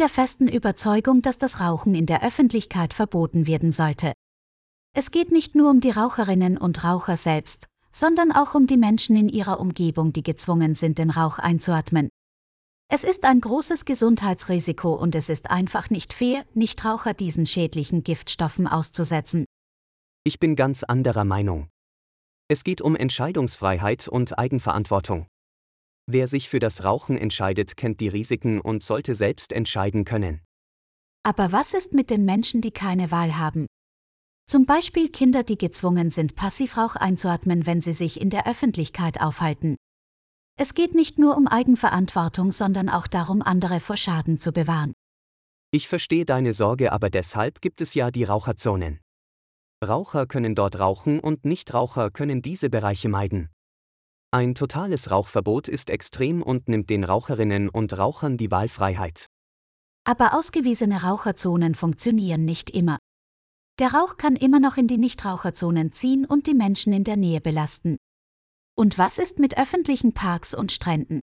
der festen Überzeugung, dass das Rauchen in der Öffentlichkeit verboten werden sollte. Es geht nicht nur um die Raucherinnen und Raucher selbst, sondern auch um die Menschen in ihrer Umgebung, die gezwungen sind, den Rauch einzuatmen. Es ist ein großes Gesundheitsrisiko und es ist einfach nicht fair, Nichtraucher diesen schädlichen Giftstoffen auszusetzen. Ich bin ganz anderer Meinung. Es geht um Entscheidungsfreiheit und Eigenverantwortung. Wer sich für das Rauchen entscheidet, kennt die Risiken und sollte selbst entscheiden können. Aber was ist mit den Menschen, die keine Wahl haben? Zum Beispiel Kinder, die gezwungen sind, Passivrauch einzuatmen, wenn sie sich in der Öffentlichkeit aufhalten. Es geht nicht nur um Eigenverantwortung, sondern auch darum, andere vor Schaden zu bewahren. Ich verstehe deine Sorge, aber deshalb gibt es ja die Raucherzonen. Raucher können dort rauchen und Nichtraucher können diese Bereiche meiden. Ein totales Rauchverbot ist extrem und nimmt den Raucherinnen und Rauchern die Wahlfreiheit. Aber ausgewiesene Raucherzonen funktionieren nicht immer. Der Rauch kann immer noch in die Nichtraucherzonen ziehen und die Menschen in der Nähe belasten. Und was ist mit öffentlichen Parks und Stränden?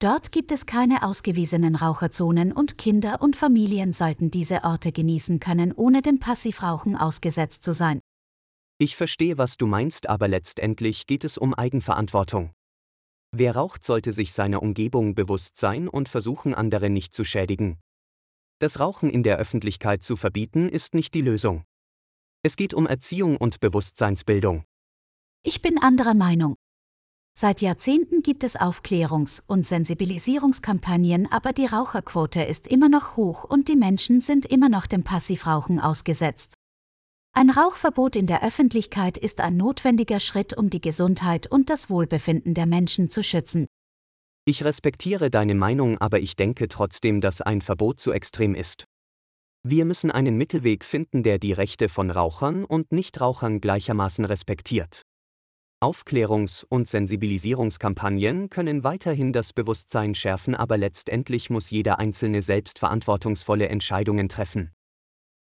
Dort gibt es keine ausgewiesenen Raucherzonen und Kinder und Familien sollten diese Orte genießen können, ohne dem Passivrauchen ausgesetzt zu sein. Ich verstehe, was du meinst, aber letztendlich geht es um Eigenverantwortung. Wer raucht, sollte sich seiner Umgebung bewusst sein und versuchen, andere nicht zu schädigen. Das Rauchen in der Öffentlichkeit zu verbieten, ist nicht die Lösung. Es geht um Erziehung und Bewusstseinsbildung. Ich bin anderer Meinung. Seit Jahrzehnten gibt es Aufklärungs- und Sensibilisierungskampagnen, aber die Raucherquote ist immer noch hoch und die Menschen sind immer noch dem Passivrauchen ausgesetzt. Ein Rauchverbot in der Öffentlichkeit ist ein notwendiger Schritt, um die Gesundheit und das Wohlbefinden der Menschen zu schützen. Ich respektiere deine Meinung, aber ich denke trotzdem, dass ein Verbot zu extrem ist. Wir müssen einen Mittelweg finden, der die Rechte von Rauchern und Nichtrauchern gleichermaßen respektiert. Aufklärungs- und Sensibilisierungskampagnen können weiterhin das Bewusstsein schärfen, aber letztendlich muss jeder Einzelne selbst verantwortungsvolle Entscheidungen treffen.